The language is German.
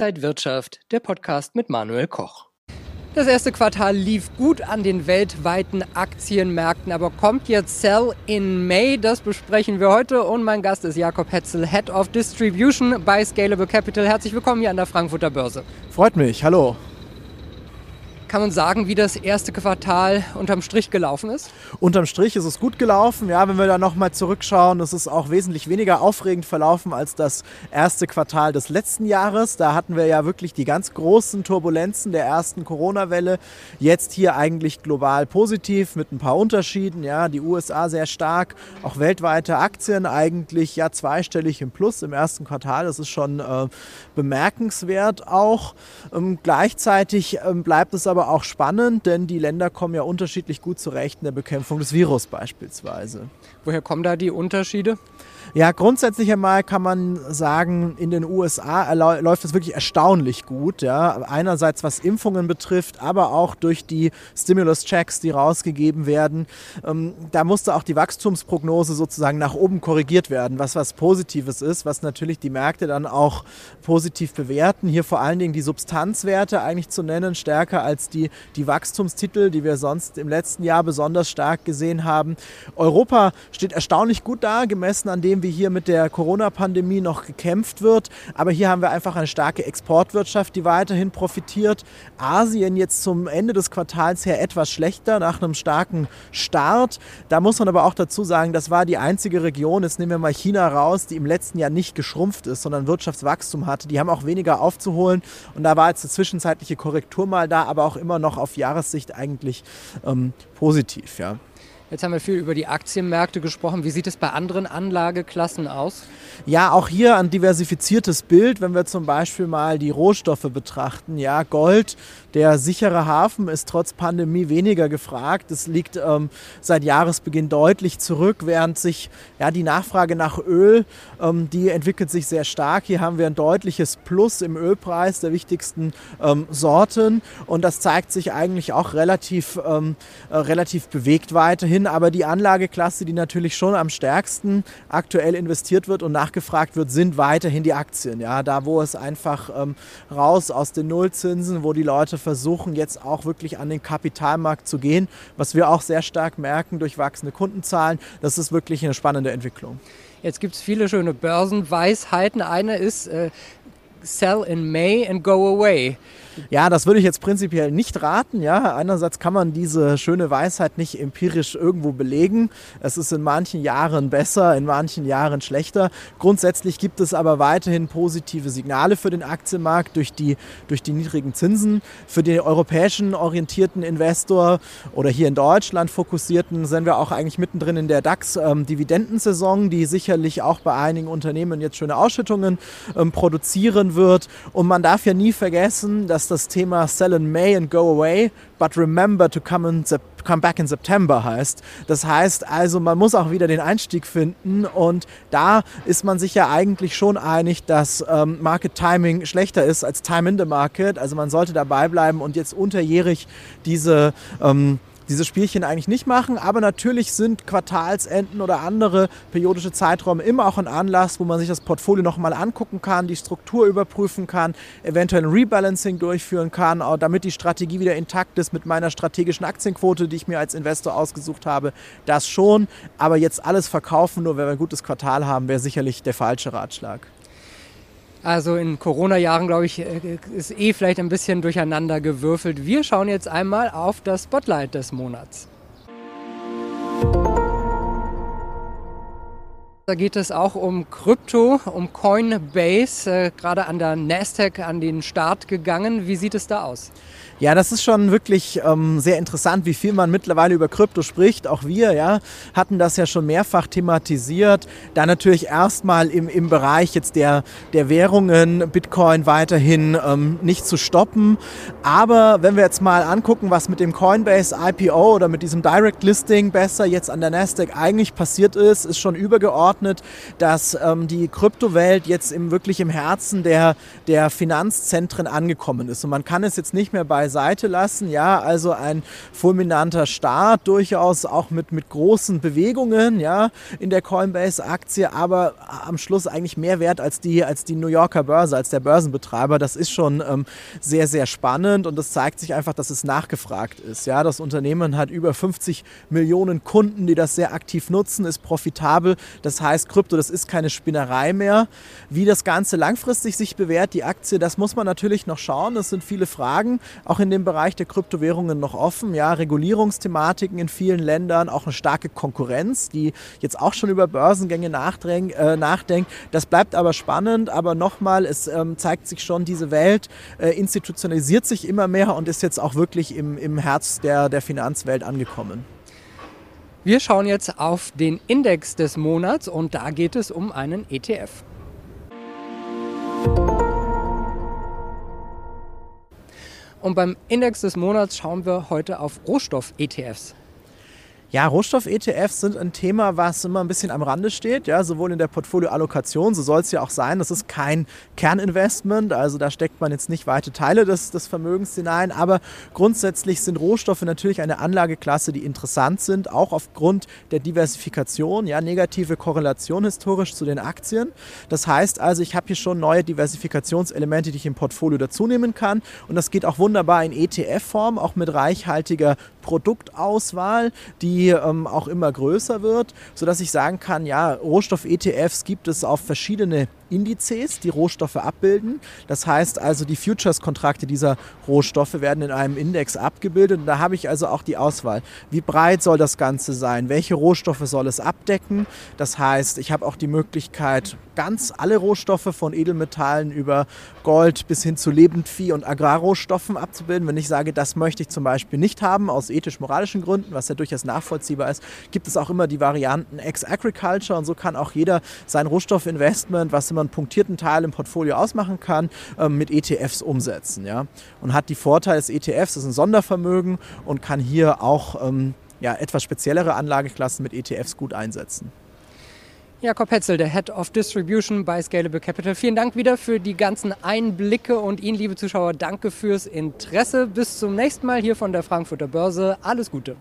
Inside Wirtschaft, der Podcast mit Manuel Koch. Das erste Quartal lief gut an den weltweiten Aktienmärkten, aber kommt jetzt Sell in May? Das besprechen wir heute und mein Gast ist Jakob Hetzel, Head of Distribution bei Scalable Capital. Herzlich willkommen hier an der Frankfurter Börse. Freut mich, hallo. Kann man sagen, wie das erste Quartal unterm Strich gelaufen ist? Unterm Strich ist es gut gelaufen. Ja, wenn wir da nochmal zurückschauen, ist es auch wesentlich weniger aufregend verlaufen als das erste Quartal des letzten Jahres. Da hatten wir ja wirklich die ganz großen Turbulenzen der ersten Corona-Welle. Jetzt hier eigentlich global positiv mit ein paar Unterschieden. Ja, die USA sehr stark, auch weltweite Aktien eigentlich ja zweistellig im Plus im ersten Quartal. Das ist schon äh, bemerkenswert auch. Ähm, gleichzeitig ähm, bleibt es aber aber auch spannend, denn die Länder kommen ja unterschiedlich gut zurecht in der Bekämpfung des Virus beispielsweise. Woher kommen da die Unterschiede? Ja, grundsätzlich einmal kann man sagen, in den USA läuft es wirklich erstaunlich gut. Ja. Einerseits was Impfungen betrifft, aber auch durch die Stimulus-Checks, die rausgegeben werden. Ähm, da musste auch die Wachstumsprognose sozusagen nach oben korrigiert werden, was was Positives ist, was natürlich die Märkte dann auch positiv bewerten. Hier vor allen Dingen die Substanzwerte eigentlich zu nennen, stärker als die, die Wachstumstitel, die wir sonst im letzten Jahr besonders stark gesehen haben. Europa steht erstaunlich gut da, gemessen an dem, wie hier mit der Corona-Pandemie noch gekämpft wird. Aber hier haben wir einfach eine starke Exportwirtschaft, die weiterhin profitiert. Asien jetzt zum Ende des Quartals her etwas schlechter nach einem starken Start. Da muss man aber auch dazu sagen, das war die einzige Region, jetzt nehmen wir mal China raus, die im letzten Jahr nicht geschrumpft ist, sondern Wirtschaftswachstum hatte. Die haben auch weniger aufzuholen und da war jetzt eine zwischenzeitliche Korrektur mal da, aber auch immer noch auf Jahressicht eigentlich ähm, positiv. Ja. Jetzt haben wir viel über die Aktienmärkte gesprochen. Wie sieht es bei anderen Anlageklassen aus? Ja, auch hier ein diversifiziertes Bild, wenn wir zum Beispiel mal die Rohstoffe betrachten. Ja, Gold, der sichere Hafen, ist trotz Pandemie weniger gefragt. Es liegt ähm, seit Jahresbeginn deutlich zurück, während sich ja, die Nachfrage nach Öl, ähm, die entwickelt sich sehr stark. Hier haben wir ein deutliches Plus im Ölpreis der wichtigsten ähm, Sorten und das zeigt sich eigentlich auch relativ, ähm, äh, relativ bewegt weiterhin hin, aber die Anlageklasse, die natürlich schon am stärksten aktuell investiert wird und nachgefragt wird, sind weiterhin die Aktien. Ja, da wo es einfach ähm, raus aus den Nullzinsen, wo die Leute versuchen jetzt auch wirklich an den Kapitalmarkt zu gehen, was wir auch sehr stark merken durch wachsende Kundenzahlen. Das ist wirklich eine spannende Entwicklung. Jetzt gibt es viele schöne Börsenweisheiten. Eine ist äh, Sell in May and go away. Ja, das würde ich jetzt prinzipiell nicht raten. Ja, einerseits kann man diese schöne Weisheit nicht empirisch irgendwo belegen. Es ist in manchen Jahren besser, in manchen Jahren schlechter. Grundsätzlich gibt es aber weiterhin positive Signale für den Aktienmarkt durch die, durch die niedrigen Zinsen. Für den europäischen orientierten Investor oder hier in Deutschland fokussierten sind wir auch eigentlich mittendrin in der DAX-Dividendensaison, ähm, die sicherlich auch bei einigen Unternehmen jetzt schöne Ausschüttungen ähm, produzieren wird. Und man darf ja nie vergessen, dass das Thema Sell in May and Go Away, but remember to come, in come back in September heißt. Das heißt also, man muss auch wieder den Einstieg finden und da ist man sich ja eigentlich schon einig, dass ähm, Market Timing schlechter ist als Time in the Market. Also man sollte dabei bleiben und jetzt unterjährig diese ähm, dieses Spielchen eigentlich nicht machen. Aber natürlich sind Quartalsenden oder andere periodische Zeiträume immer auch ein Anlass, wo man sich das Portfolio nochmal angucken kann, die Struktur überprüfen kann, eventuell ein Rebalancing durchführen kann, damit die Strategie wieder intakt ist mit meiner strategischen Aktienquote, die ich mir als Investor ausgesucht habe. Das schon. Aber jetzt alles verkaufen, nur wenn wir ein gutes Quartal haben, wäre sicherlich der falsche Ratschlag. Also in Corona-Jahren, glaube ich, äh, ist eh vielleicht ein bisschen durcheinander gewürfelt. Wir schauen jetzt einmal auf das Spotlight des Monats. Da geht es auch um Krypto, um Coinbase, äh, gerade an der Nasdaq an den Start gegangen. Wie sieht es da aus? Ja, das ist schon wirklich ähm, sehr interessant, wie viel man mittlerweile über Krypto spricht. Auch wir ja, hatten das ja schon mehrfach thematisiert. Da natürlich erstmal im, im Bereich jetzt der, der Währungen Bitcoin weiterhin ähm, nicht zu stoppen. Aber wenn wir jetzt mal angucken, was mit dem Coinbase IPO oder mit diesem Direct Listing besser jetzt an der Nasdaq eigentlich passiert ist, ist schon übergeordnet eingeordnet, dass ähm, die Kryptowelt jetzt im, wirklich im Herzen der, der Finanzzentren angekommen ist. Und man kann es jetzt nicht mehr beiseite lassen. Ja, also ein fulminanter Start, durchaus auch mit, mit großen Bewegungen ja, in der Coinbase-Aktie, aber am Schluss eigentlich mehr wert als die, als die New Yorker Börse, als der Börsenbetreiber. Das ist schon ähm, sehr, sehr spannend und das zeigt sich einfach, dass es nachgefragt ist. Ja, das Unternehmen hat über 50 Millionen Kunden, die das sehr aktiv nutzen, ist profitabel. Das heißt, Krypto, das ist keine Spinnerei mehr. Wie das Ganze langfristig sich bewährt, die Aktie, das muss man natürlich noch schauen. Es sind viele Fragen, auch in dem Bereich der Kryptowährungen noch offen. Ja, Regulierungsthematiken in vielen Ländern, auch eine starke Konkurrenz, die jetzt auch schon über Börsengänge äh, nachdenkt. Das bleibt aber spannend, aber nochmal, es ähm, zeigt sich schon, diese Welt äh, institutionalisiert sich immer mehr und ist jetzt auch wirklich im, im Herz der, der Finanzwelt angekommen. Wir schauen jetzt auf den Index des Monats und da geht es um einen ETF. Und beim Index des Monats schauen wir heute auf Rohstoff-ETFs. Ja, Rohstoff-ETFs sind ein Thema, was immer ein bisschen am Rande steht, ja, sowohl in der Portfolioallokation, so soll es ja auch sein. Das ist kein Kerninvestment, also da steckt man jetzt nicht weite Teile des, des Vermögens hinein, aber grundsätzlich sind Rohstoffe natürlich eine Anlageklasse, die interessant sind, auch aufgrund der Diversifikation, ja, negative Korrelation historisch zu den Aktien. Das heißt also, ich habe hier schon neue Diversifikationselemente, die ich im Portfolio dazunehmen kann und das geht auch wunderbar in ETF-Form, auch mit reichhaltiger Produktauswahl, die ähm, auch immer größer wird, sodass ich sagen kann, ja, Rohstoff-ETFs gibt es auf verschiedene Indizes, die Rohstoffe abbilden. Das heißt also, die Futures-Kontrakte dieser Rohstoffe werden in einem Index abgebildet und da habe ich also auch die Auswahl. Wie breit soll das Ganze sein? Welche Rohstoffe soll es abdecken? Das heißt, ich habe auch die Möglichkeit, ganz alle Rohstoffe von Edelmetallen über Gold bis hin zu Lebendvieh und Agrarrohstoffen abzubilden. Wenn ich sage, das möchte ich zum Beispiel nicht haben, aus ethisch-moralischen Gründen, was ja durchaus nachvollziehbar ist, gibt es auch immer die Varianten Ex-Agriculture und so kann auch jeder sein Rohstoffinvestment, was immer einen punktierten Teil im Portfolio ausmachen kann, ähm, mit ETFs umsetzen. Ja? Und hat die Vorteile des ETFs, das ist ein Sondervermögen und kann hier auch ähm, ja, etwas speziellere Anlageklassen mit ETFs gut einsetzen. Jakob Hetzel, der Head of Distribution bei Scalable Capital. Vielen Dank wieder für die ganzen Einblicke und Ihnen, liebe Zuschauer, danke fürs Interesse. Bis zum nächsten Mal hier von der Frankfurter Börse. Alles Gute.